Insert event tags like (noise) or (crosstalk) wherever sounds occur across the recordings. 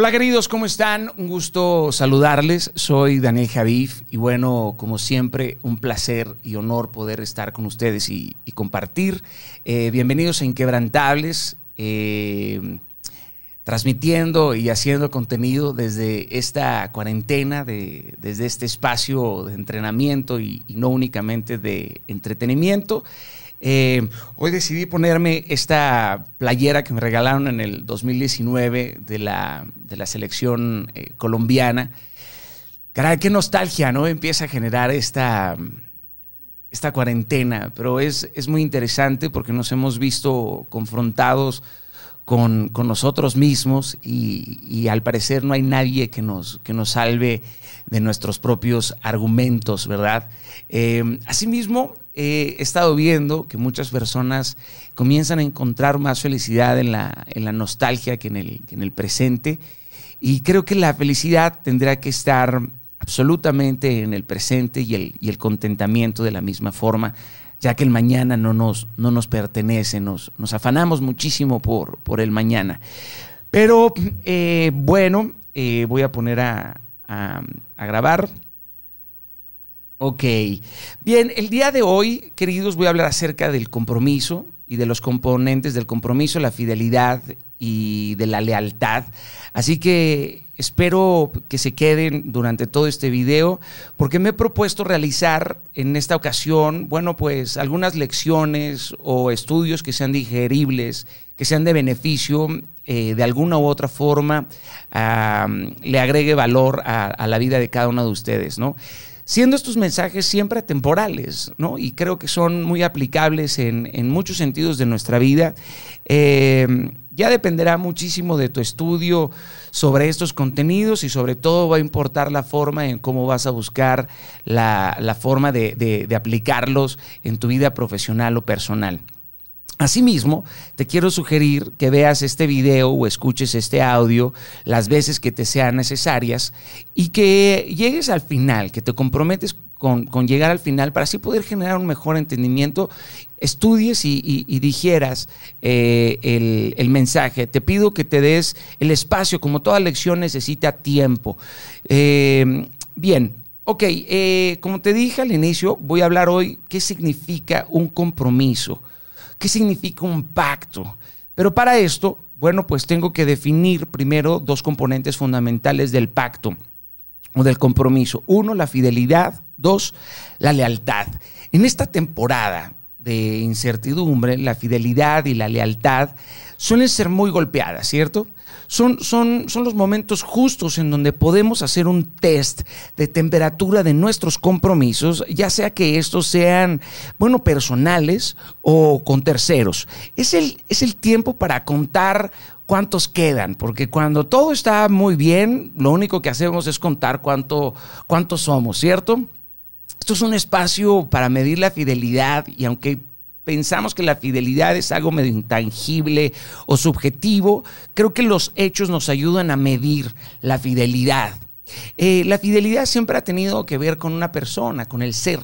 Hola queridos, ¿cómo están? Un gusto saludarles. Soy Daniel Javif y bueno, como siempre, un placer y honor poder estar con ustedes y, compartir. Eh, bienvenidos a Inquebrantables, eh, transmitiendo y haciendo contenido desde esta cuarentena, desde este espacio de entrenamiento y no únicamente de entretenimiento. Eh, hoy decidí ponerme esta playera que me regalaron en el 2019 de la, de la selección eh, colombiana. Caray, qué nostalgia, ¿no? Empieza a generar esta, esta cuarentena, pero es, es muy interesante porque nos hemos visto confrontados con, con nosotros mismos y, y, al parecer no hay nadie que nos, que nos salve de nuestros propios argumentos, ¿verdad? Eh, asimismo, he estado viendo que muchas personas comienzan a encontrar más felicidad en la, en la nostalgia que en, el, en el presente. Y creo que la felicidad tendrá que estar absolutamente en el presente y el, y el contentamiento de la misma forma, ya que el mañana no nos, no nos pertenece, nos, nos afanamos muchísimo por, por el mañana. Pero eh, bueno, eh, voy a poner a, a, a grabar. Ok. Bien, el día de hoy, queridos, voy a hablar acerca del compromiso y de los componentes del compromiso, la fidelidad y de la lealtad. Así que espero que se queden durante todo este video porque me he propuesto realizar en esta ocasión, bueno, pues algunas lecciones o estudios que sean digeribles, que sean de beneficio, eh, de alguna u otra forma, le agregue valor a, a la vida de cada uno de ustedes, ¿no? Siendo estos mensajes siempre temporales, ¿no? Y creo que son muy aplicables en, muchos sentidos de nuestra vida. Eh, ya dependerá muchísimo de tu estudio sobre estos contenidos y sobre todo va a importar la forma en cómo vas a buscar la, forma de aplicarlos en tu vida profesional o personal. Asimismo, te quiero sugerir que veas este video o escuches este audio las veces que te sean necesarias y que llegues al final, que te comprometes con, llegar al final para así poder generar un mejor entendimiento, estudies y, digieras eh, el, mensaje. Te pido que te des el espacio, como toda lección necesita tiempo. Eh, bien, ok, eh, como te dije al inicio, voy a hablar hoy qué significa un compromiso. ¿Qué significa un pacto? Pero para esto, bueno, pues tengo que definir primero dos componentes fundamentales del pacto o del compromiso. Uno, la fidelidad. Dos, la lealtad. En esta temporada de incertidumbre, la fidelidad y la lealtad suelen ser muy golpeadas, ¿cierto? Son, son, son los momentos justos en donde podemos hacer un test de temperatura de nuestros compromisos, ya sea que estos sean, bueno, personales o con terceros. Es el, es el tiempo para contar cuántos quedan, porque cuando todo está muy bien, lo único que hacemos es contar cuánto, cuántos somos, ¿cierto? Esto es un espacio para medir la fidelidad y aunque pensamos que la fidelidad es algo medio intangible o subjetivo, creo que los hechos nos ayudan a medir la fidelidad. Eh, la fidelidad siempre ha tenido que ver con una persona, con el ser,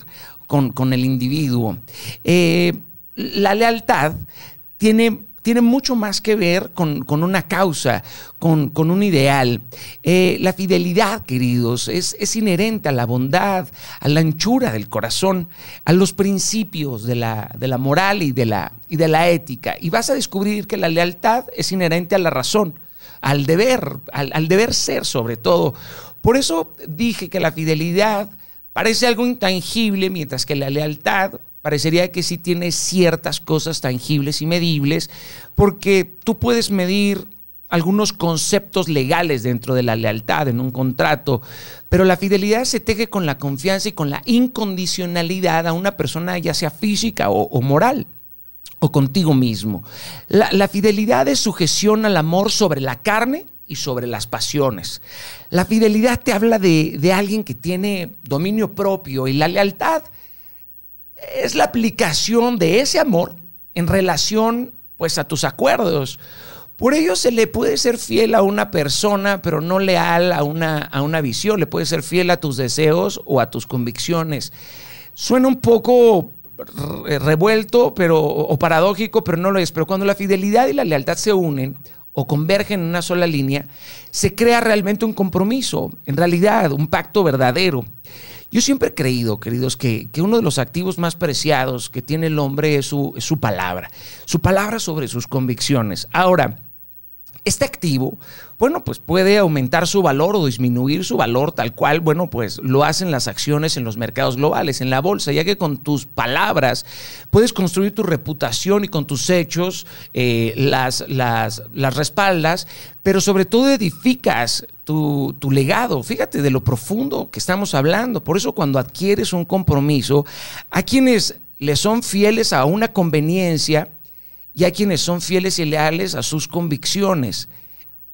con, con el individuo. Eh, la lealtad tiene tiene mucho más que ver con, una causa, con, un ideal. Eh, la fidelidad, queridos, es, es, inherente a la bondad, a la anchura del corazón, a los principios de la, de la moral y de la, y de la ética. Y vas a descubrir que la lealtad es inherente a la razón, al deber, al, al deber ser sobre todo. Por eso dije que la fidelidad parece algo intangible, mientras que la lealtad parecería que sí tiene ciertas cosas tangibles y medibles, porque tú puedes medir algunos conceptos legales dentro de la lealtad en un contrato, pero la fidelidad se teje con la confianza y con la incondicionalidad a una persona, ya sea física o, moral o contigo mismo. La, fidelidad es sujeción al amor sobre la carne y sobre las pasiones. La fidelidad te habla de, de alguien que tiene dominio propio y la lealtad es la aplicación de ese amor en relación pues a tus acuerdos. Por ello se le puede ser fiel a una persona, pero no leal a una, a una visión. Le puede ser fiel a tus deseos o a tus convicciones. Suena un poco revuelto pero, o paradójico, pero no lo es. Pero cuando la fidelidad y la lealtad se unen, o convergen en una sola línea, se crea realmente un compromiso, en realidad un pacto verdadero. Yo siempre he creído, queridos, que, uno de los activos más preciados que tiene el hombre es su, es su palabra, su palabra sobre sus convicciones. Ahora, este activo, bueno, pues puede aumentar su valor o disminuir su valor tal cual, bueno, pues lo hacen las acciones en los mercados globales, en la bolsa, ya que con tus palabras puedes construir tu reputación y con tus hechos eh, las, las, las respaldas, pero sobre todo edificas tu, tu, legado. Fíjate de lo profundo que estamos hablando. Por eso cuando adquieres un compromiso, a quienes le son fieles a una conveniencia, y hay quienes son fieles y leales a sus convicciones.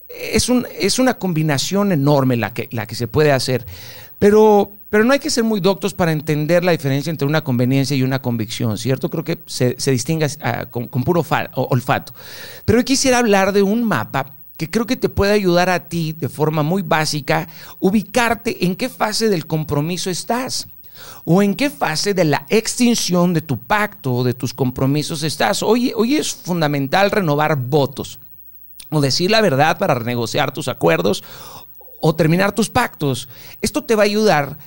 Es, un, es una combinación enorme la que, la que se puede hacer, pero, pero no hay que ser muy doctos para entender la diferencia entre una conveniencia y una convicción, ¿cierto? Creo que se, distingue ah, con, puro olfato. Pero hoy quisiera hablar de un mapa que creo que te puede ayudar a ti de forma muy básica, ubicarte en qué fase del compromiso estás o en qué fase de la extinción de tu pacto o de tus compromisos estás. Hoy, hoy es fundamental renovar votos o decir la verdad para renegociar tus acuerdos o terminar tus pactos. Esto te va a ayudar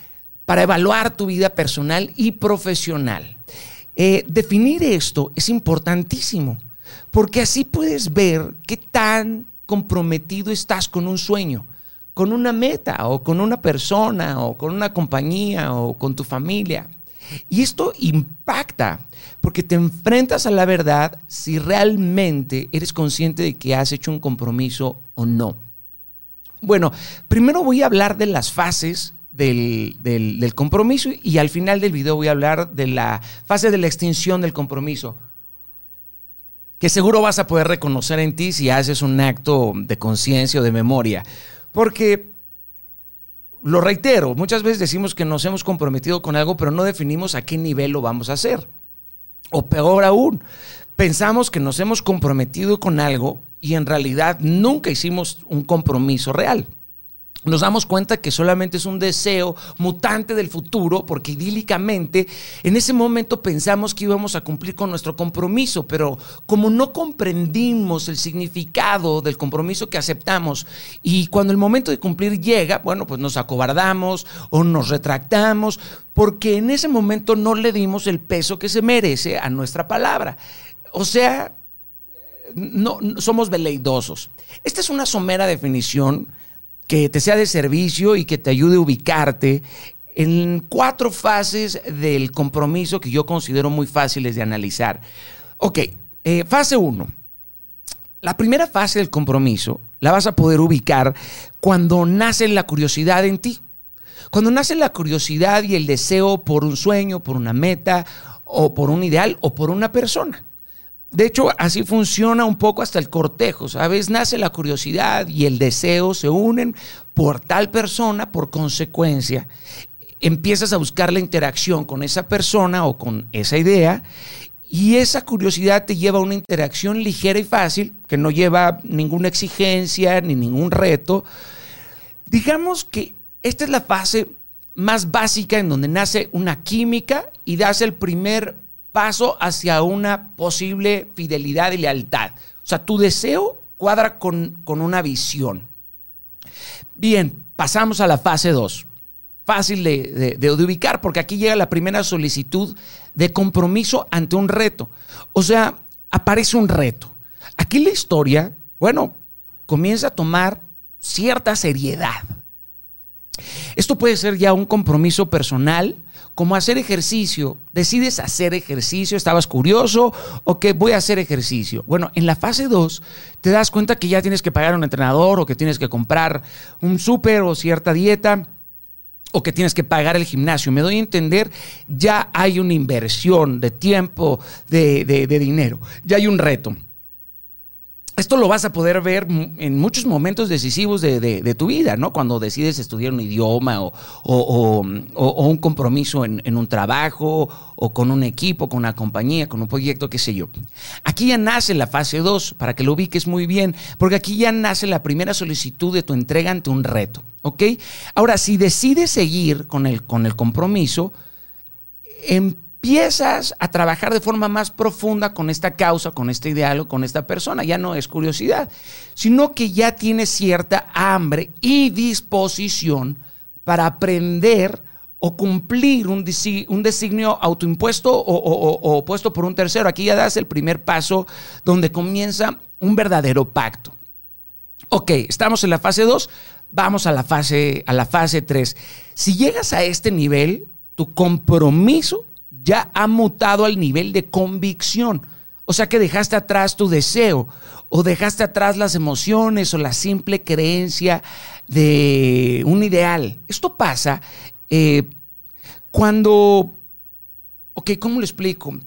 para evaluar tu vida personal y profesional. Eh, definir esto es importantísimo, porque así puedes ver qué tan comprometido estás con un sueño con una meta o con una persona o con una compañía o con tu familia. Y esto impacta porque te enfrentas a la verdad si realmente eres consciente de que has hecho un compromiso o no. Bueno, primero voy a hablar de las fases del, del, compromiso y al final del video voy a hablar de la fase de la extinción del compromiso, que seguro vas a poder reconocer en ti si haces un acto de conciencia o de memoria. Porque, lo reitero, muchas veces decimos que nos hemos comprometido con algo, pero no definimos a qué nivel lo vamos a hacer. O peor aún, pensamos que nos hemos comprometido con algo y en realidad nunca hicimos un compromiso real nos damos cuenta que solamente es un deseo mutante del futuro, porque idílicamente en ese momento pensamos que íbamos a cumplir con nuestro compromiso, pero como no comprendimos el significado del compromiso que aceptamos y cuando el momento de cumplir llega, bueno, pues nos acobardamos o nos retractamos, porque en ese momento no le dimos el peso que se merece a nuestra palabra. O sea, no, somos veleidosos. Esta es una somera definición que te sea de servicio y que te ayude a ubicarte en cuatro fases del compromiso que yo considero muy fáciles de analizar. Ok, eh, fase uno. La primera fase del compromiso la vas a poder ubicar cuando nace la curiosidad en ti. Cuando nace la curiosidad y el deseo por un sueño, por una meta, o por un ideal, o por una persona. De hecho, así funciona un poco hasta el cortejo, ¿sabes? Nace la curiosidad y el deseo se unen por tal persona, por consecuencia. Empiezas a buscar la interacción con esa persona o con esa idea y esa curiosidad te lleva a una interacción ligera y fácil, que no lleva ninguna exigencia ni ningún reto. Digamos que esta es la fase más básica en donde nace una química y das el primer paso hacia una posible fidelidad y lealtad. O sea, tu deseo cuadra con, con una visión. Bien, pasamos a la fase 2. Fácil de, de, ubicar porque aquí llega la primera solicitud de compromiso ante un reto. O sea, aparece un reto. Aquí la historia, bueno, comienza a tomar cierta seriedad. Esto puede ser ya un compromiso personal, como hacer ejercicio. Decides hacer ejercicio, estabas curioso, o que voy a hacer ejercicio. Bueno, en la fase 2 te das cuenta que ya tienes que pagar un entrenador o que tienes que comprar un súper o cierta dieta o que tienes que pagar el gimnasio. Me doy a entender, ya hay una inversión de tiempo, de, de dinero, ya hay un reto. Esto lo vas a poder ver en muchos momentos decisivos de, tu vida, ¿no? Cuando decides estudiar un idioma o, un compromiso en, un trabajo o con un equipo, con una compañía, con un proyecto, qué sé yo. Aquí ya nace la fase 2, para que lo ubiques muy bien, porque aquí ya nace la primera solicitud de tu entrega ante un reto, ¿ok? Ahora, si decides seguir con el, con el compromiso, en empiezas a trabajar de forma más profunda con esta causa, con este ideal o con esta persona. Ya no es curiosidad, sino que ya tienes cierta hambre y disposición para aprender o cumplir un, designio autoimpuesto o, o puesto por un tercero. Aquí ya das el primer paso donde comienza un verdadero pacto. Ok, estamos en la fase 2, vamos a la fase, a la fase 3. Si llegas a este nivel, tu compromiso ya ha mutado al nivel de convicción. O sea que dejaste atrás tu deseo o dejaste atrás las emociones o la simple creencia de un ideal. Esto pasa eh, cuando, ok, ¿cómo lo explico?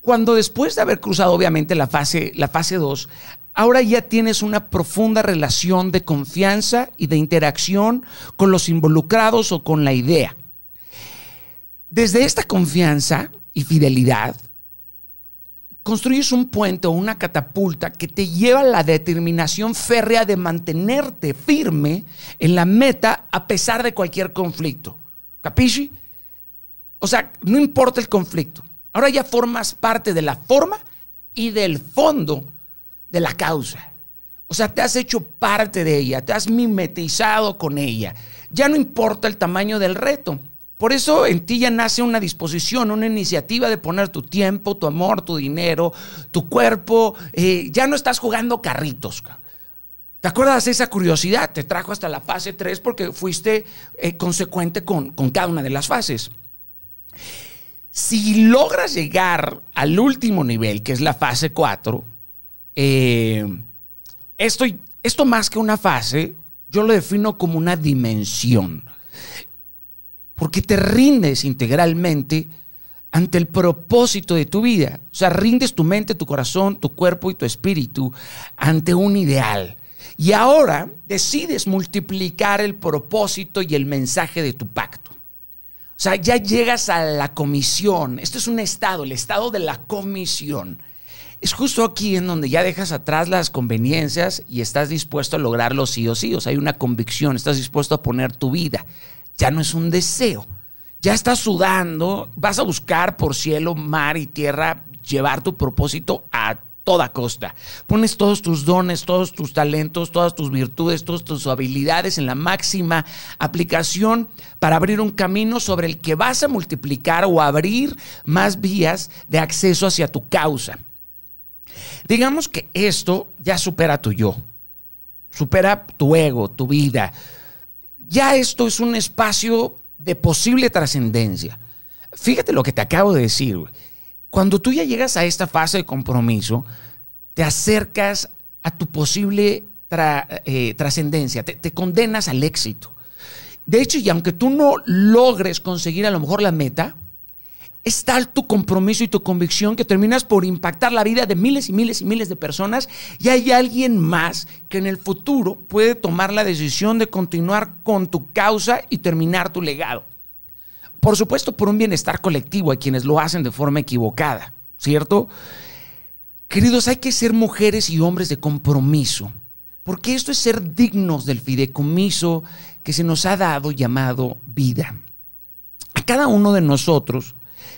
Cuando después de haber cruzado obviamente la fase, la fase 2, ahora ya tienes una profunda relación de confianza y de interacción con los involucrados o con la idea. Desde esta confianza y fidelidad, construyes un puente o una catapulta que te lleva a la determinación férrea de mantenerte firme en la meta a pesar de cualquier conflicto. ¿Capisci? O sea, no importa el conflicto. Ahora ya formas parte de la forma y del fondo de la causa. O sea, te has hecho parte de ella, te has mimetizado con ella. Ya no importa el tamaño del reto. Por eso en ti ya nace una disposición, una iniciativa de poner tu tiempo, tu amor, tu dinero, tu cuerpo. Eh, ya no estás jugando carritos. ¿Te acuerdas de esa curiosidad? Te trajo hasta la fase 3 porque fuiste eh, consecuente con, cada una de las fases. Si logras llegar al último nivel, que es la fase 4, eh, esto, esto más que una fase, yo lo defino como una dimensión porque te rindes integralmente ante el propósito de tu vida. O sea, rindes tu mente, tu corazón, tu cuerpo y tu espíritu ante un ideal. Y ahora decides multiplicar el propósito y el mensaje de tu pacto. O sea, ya llegas a la comisión. Esto es un estado, el estado de la comisión. Es justo aquí en donde ya dejas atrás las conveniencias y estás dispuesto a lograrlo sí o sí. O sea, hay una convicción, estás dispuesto a poner tu vida, ya no es un deseo. Ya estás sudando, vas a buscar por cielo, mar y tierra llevar tu propósito a toda costa. Pones todos tus dones, todos tus talentos, todas tus virtudes, todas tus habilidades en la máxima aplicación para abrir un camino sobre el que vas a multiplicar o abrir más vías de acceso hacia tu causa. Digamos que esto ya supera tu yo, supera tu ego, tu vida, ya esto es un espacio de posible trascendencia. Fíjate lo que te acabo de decir. Cuando tú ya llegas a esta fase de compromiso, te acercas a tu posible eh, trascendencia, te condenas al éxito. De hecho, y aunque tú no logres conseguir a lo mejor la meta, es tal tu compromiso y tu convicción que terminas por impactar la vida de miles y miles y miles de personas y hay alguien más que en el futuro puede tomar la decisión de continuar con tu causa y terminar tu legado. Por supuesto, por un bienestar colectivo hay quienes lo hacen de forma equivocada, ¿cierto? Queridos, hay que ser mujeres y hombres de compromiso, porque esto es ser dignos del fideicomiso que se nos ha dado llamado vida. A cada uno de nosotros,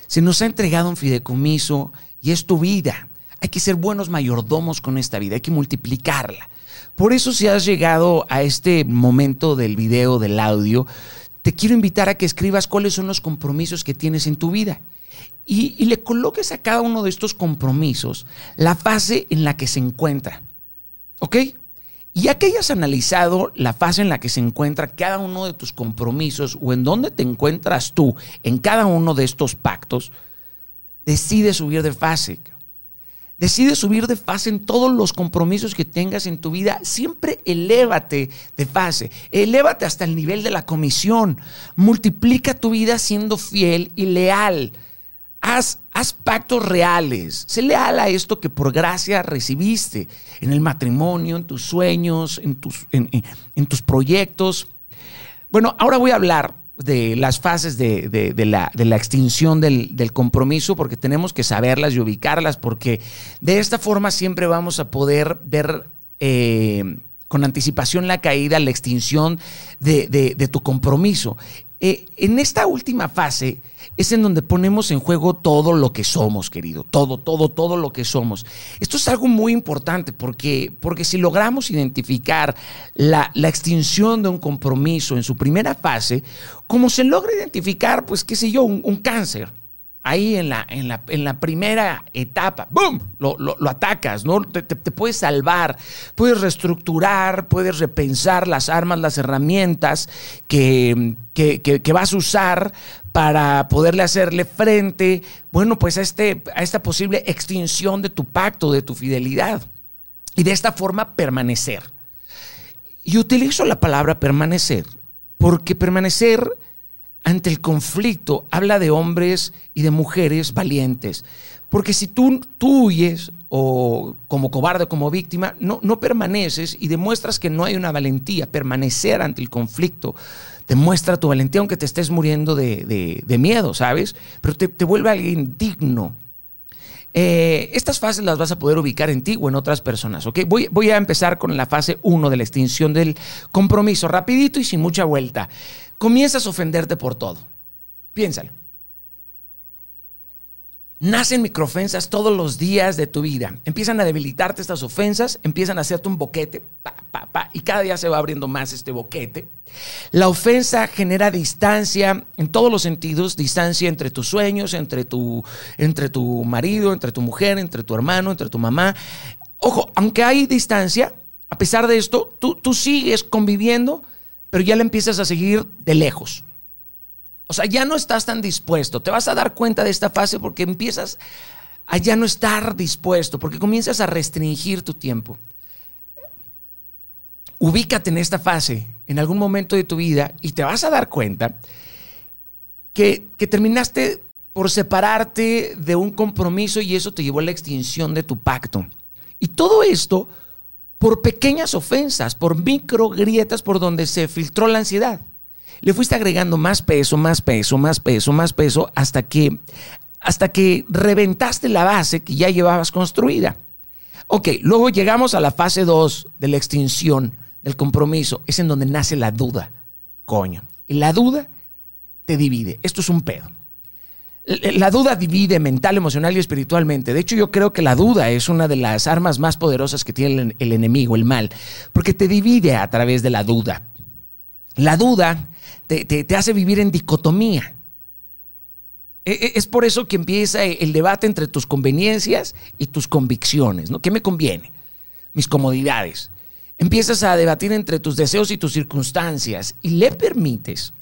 se nos ha entregado un fideicomiso y es tu vida. Hay que ser buenos mayordomos con esta vida, hay que multiplicarla. Por eso si has llegado a este momento del video, del audio, te quiero invitar a que escribas cuáles son los compromisos que tienes en tu vida. Y, le coloques a cada uno de estos compromisos la fase en la que se encuentra. ¿Ok? Y ya que hayas analizado la fase en la que se encuentra cada uno de tus compromisos o en dónde te encuentras tú en cada uno de estos pactos, decide subir de fase. Decide subir de fase en todos los compromisos que tengas en tu vida. Siempre elévate de fase. Elévate hasta el nivel de la comisión. Multiplica tu vida siendo fiel y leal Haz, pactos reales. Sé leal a esto que por gracia recibiste en el matrimonio, en tus sueños, en tus, proyectos. Bueno, ahora voy a hablar de las fases de, la, extinción del, compromiso, porque tenemos que saberlas y ubicarlas, porque de esta forma siempre vamos a poder ver eh, con anticipación la caída, la extinción de, tu compromiso. Eh, en esta última fase es en donde ponemos en juego todo lo que somos, querido, todo, todo, todo lo que somos. Esto es algo muy importante porque, porque si logramos identificar la, extinción de un compromiso en su primera fase, como se logra identificar, pues qué sé yo, un cáncer ahí en la, en la, en la primera etapa, ¡boom! Lo, atacas, ¿no? Te, puedes salvar, puedes reestructurar, puedes repensar las armas, las herramientas que, que, vas a usar para poderle hacerle frente, bueno, pues a, este, a esta posible extinción de tu pacto, de tu fidelidad. Y de esta forma permanecer. Y utilizo la palabra permanecer, porque permanecer ante el conflicto habla de hombres y de mujeres valientes. Porque si tú, tú huyes o como cobarde, como víctima, no, no permaneces y demuestras que no hay una valentía. Permanecer ante el conflicto demuestra tu valentía aunque te estés muriendo de, miedo, ¿sabes? Pero te, te vuelve alguien digno. Eh, estas fases las vas a poder ubicar en ti o en otras personas, ¿ok? Voy, voy a empezar con la fase 1 de la extinción del compromiso, rapidito y sin mucha vuelta comienzas a ofenderte por todo. Piénsalo. Nacen microofensas todos los días de tu vida. Empiezan a debilitarte estas ofensas, empiezan a hacerte un boquete, y cada día se va abriendo más este boquete. La ofensa genera distancia en todos los sentidos, distancia entre tus sueños, entre tu, entre tu marido, entre tu mujer, entre tu hermano, entre tu mamá. Ojo, aunque hay distancia, a pesar de esto, tú, tú sigues conviviendo pero ya le empiezas a seguir de lejos. O sea, ya no estás tan dispuesto. Te vas a dar cuenta de esta fase porque empiezas a ya no estar dispuesto, porque comienzas a restringir tu tiempo. Ubícate en esta fase en algún momento de tu vida y te vas a dar cuenta que, que terminaste por separarte de un compromiso y eso te llevó a la extinción de tu pacto. Y todo esto por pequeñas ofensas, por micro grietas por donde se filtró la ansiedad. Le fuiste agregando más peso, más peso, más peso, más peso, hasta que, hasta que reventaste la base que ya llevabas construida. Ok, luego llegamos a la fase 2 de la extinción del compromiso. Es en donde nace la duda. Coño. Y la duda te divide. Esto es un pedo. La duda divide mental, emocional y espiritualmente. De hecho, yo creo que la duda es una de las armas más poderosas que tiene el enemigo, el mal, porque te divide a través de la duda. La duda te, hace vivir en dicotomía. E, e, es por eso que empieza el debate entre tus conveniencias y tus convicciones. ¿no? ¿Qué me conviene? Mis comodidades. Empiezas a debatir entre tus deseos y tus circunstancias y le permites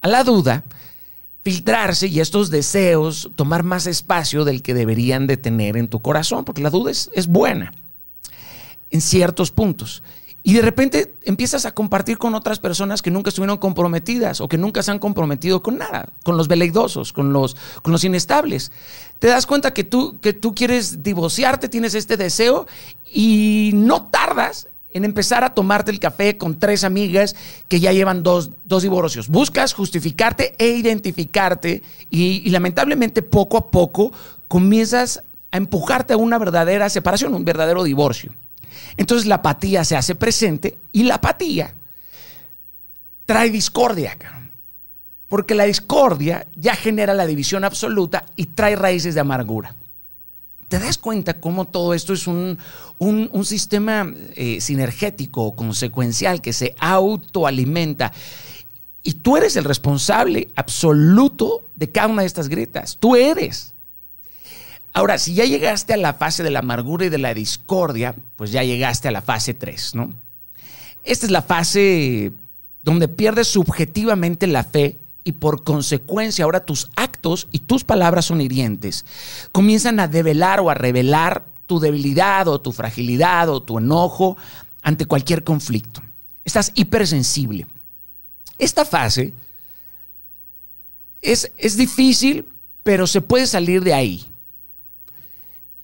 a la duda filtrarse y estos deseos tomar más espacio del que deberían de tener en tu corazón, porque la duda es, es buena en ciertos puntos. Y de repente empiezas a compartir con otras personas que nunca estuvieron comprometidas o que nunca se han comprometido con nada, con los veleidosos, con los, con los inestables. Te das cuenta que tú, que tú quieres divorciarte, tienes este deseo y no tardas en empezar a tomarte el café con tres amigas que ya llevan dos, divorcios. Buscas justificarte e identificarte y, lamentablemente poco a poco comienzas a empujarte a una verdadera separación, un verdadero divorcio. Entonces la apatía se hace presente y la apatía trae discordia. Porque la discordia ya genera la división absoluta y trae raíces de amargura. ¿Te das cuenta cómo todo esto es un, sistema eh, sinergético, consecuencial, que se autoalimenta? Y tú eres el responsable absoluto de cada una de estas grietas. Tú eres. Ahora, si ya llegaste a la fase de la amargura y de la discordia, pues ya llegaste a la fase 3, ¿no? Esta es la fase donde pierdes subjetivamente la fe y por consecuencia ahora tus actos y tus palabras son hirientes. Comienzan a develar o a revelar tu debilidad o tu fragilidad o tu enojo ante cualquier conflicto. Estás hipersensible. Esta fase es, es difícil, pero se puede salir de ahí.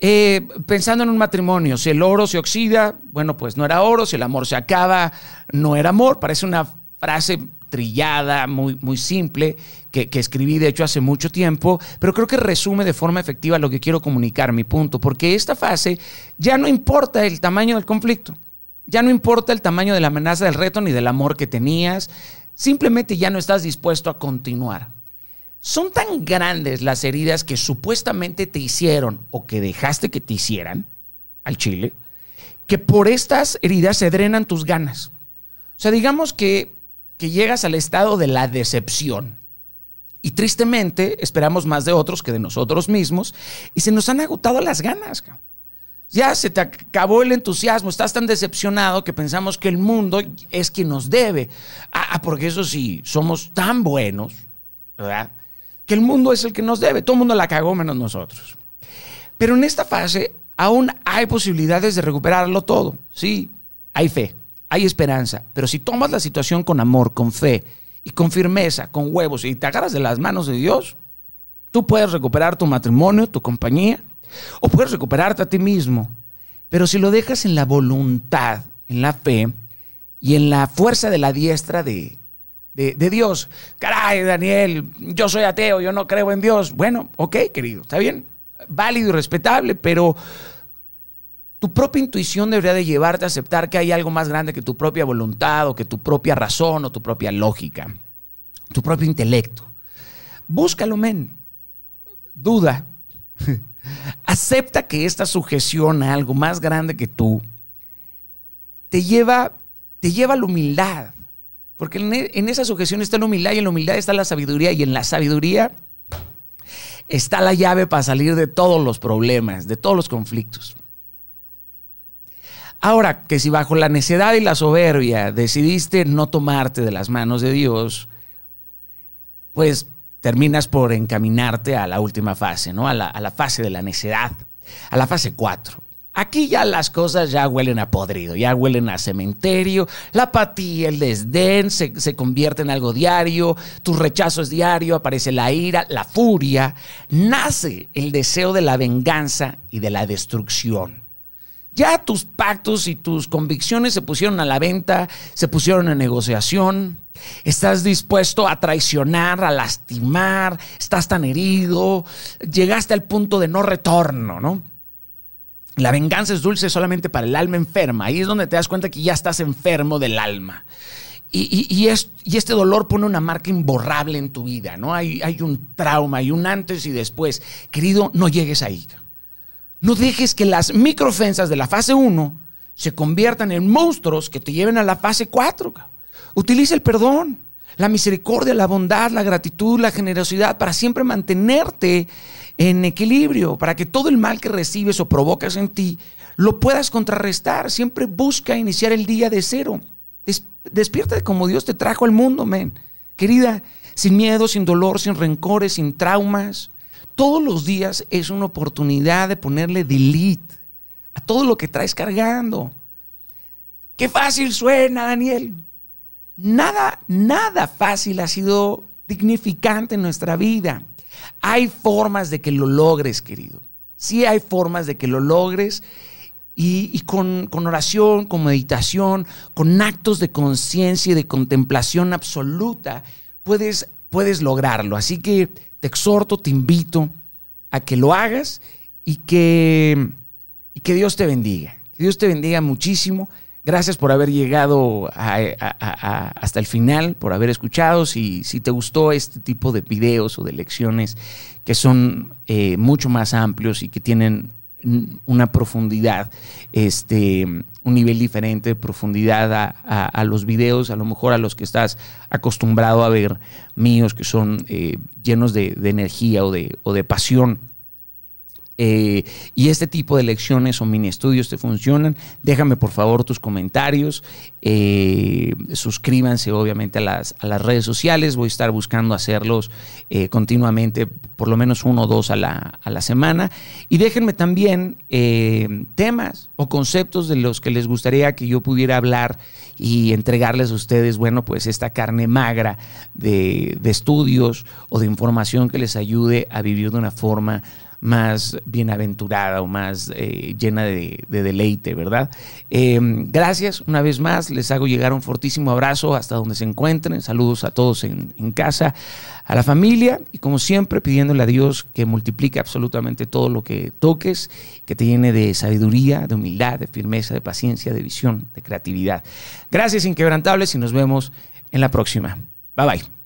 Eh, pensando en un matrimonio, si el oro se oxida, bueno, pues no era oro, si el amor se acaba, no era amor. Parece una frase trillada, muy, muy simple, que, escribí de hecho hace mucho tiempo, pero creo que resume de forma efectiva lo que quiero comunicar, mi punto, porque esta fase ya no importa el tamaño del conflicto. Ya no importa el tamaño de la amenaza del reto ni del amor que tenías, simplemente ya no estás dispuesto a continuar. Son tan grandes las heridas que supuestamente te hicieron o que dejaste que te hicieran al chile, que por estas heridas se drenan tus ganas. O sea, digamos que, que llegas al estado de la decepción. Y tristemente esperamos más de otros que de nosotros mismos y se nos han agotado las ganas. Ya se te acabó el entusiasmo, estás tan decepcionado que pensamos que el mundo es quien nos debe. Ah, ah, porque eso sí, somos tan buenos, ¿verdad? Que el mundo es el que nos debe. Todo el mundo la cagó menos nosotros. Pero en esta fase aún hay posibilidades de recuperarlo todo. Sí, hay fe, hay esperanza. Pero si tomas la situación con amor, con fe y con firmeza, con huevos y te agarras de las manos de Dios, tú puedes recuperar tu matrimonio, tu compañía o puedes recuperarte a ti mismo. Pero si lo dejas en la voluntad, en la fe y en la fuerza de la diestra de, de, Dios. Caray, Daniel, yo soy ateo, yo no creo en Dios. Bueno, ok, querido, está bien, válido y respetable, pero tu propia intuición debería de llevarte a aceptar que hay algo más grande que tu propia voluntad o que tu propia razón o tu propia lógica, tu propio intelecto. Búscalo, men. Duda. (laughs) Acepta que esta sujeción a algo más grande que tú te lleva, te lleva a la humildad. Porque e, en esa sujeción está la humildad y en la humildad está la sabiduría y en la sabiduría está la llave para salir de todos los problemas, de todos los conflictos. Ahora, que si bajo la necedad y la soberbia decidiste no tomarte de las manos de Dios, pues terminas por encaminarte a la última fase, ¿no? A la, fase de la necedad, a la fase 4. Aquí ya las cosas ya huelen a podrido, ya huelen a cementerio, la apatía, el desdén se, se convierte en algo diario, tu rechazo es diario, aparece la ira, la furia, nace el deseo de la venganza y de la destrucción. Ya tus pactos y tus convicciones se pusieron a la venta, se pusieron en negociación. Estás dispuesto a traicionar, a lastimar, estás tan herido, llegaste al punto de no retorno, ¿no? La venganza es dulce solamente para el alma enferma. Ahí es donde te das cuenta que ya estás enfermo del alma. Y, este dolor pone una marca imborrable en tu vida, ¿no? Hay, hay un trauma, hay un antes y después. Querido, no llegues ahí. No dejes que las microofensas de la fase 1 se conviertan en monstruos que te lleven a la fase 4. Utiliza el perdón, la misericordia, la bondad, la gratitud, la generosidad para siempre mantenerte en equilibrio, para que todo el mal que recibes o provocas en ti lo puedas contrarrestar. Siempre busca iniciar el día de cero. Despierta como Dios te trajo al mundo, men. Querida, sin miedo, sin dolor, sin rencores, sin traumas todos los días es una oportunidad de ponerle delete a todo lo que traes cargando. Qué fácil suena, Daniel. Nada, nada fácil ha sido dignificante en nuestra vida. Hay formas de que lo logres, querido. Sí hay formas de que lo logres y, con, con, oración, con meditación, con actos de conciencia y de contemplación absoluta, puedes, puedes lograrlo. Así que te exhorto, te invito a que lo hagas y que, y que Dios te bendiga. Que Dios te bendiga muchísimo. Gracias por haber llegado hasta el final, por haber escuchado. Si, si, te gustó este tipo de videos o de lecciones que son eh, mucho más amplios y que tienen una profundidad, este, un nivel diferente de profundidad a, los videos, a lo mejor a los que estás acostumbrado a ver míos, que son eh, llenos de, energía o de, o de pasión. Eh, y este tipo de lecciones o mini estudios te funcionan, déjame por favor tus comentarios. Eh, suscríbanse obviamente a las, a las, redes sociales. Voy a estar buscando hacerlos eh, continuamente, por lo menos uno o dos a la, a la semana. Y déjenme también temas o conceptos de los que les gustaría que yo pudiera hablar y entregarles a ustedes, bueno, pues esta carne magra de, de estudios o de información que les ayude a vivir de una forma más bienaventurada o más eh, llena de, deleite, ¿verdad? Em, gracias una vez más, les hago llegar un fortísimo abrazo hasta donde se encuentren, saludos a todos en, en casa, a la familia y como siempre pidiéndole a Dios que multiplique absolutamente todo lo que toques, que te llene de sabiduría, de humildad, de firmeza, de paciencia, de visión, de creatividad. Gracias inquebrantables y nos vemos en la próxima. Bye bye.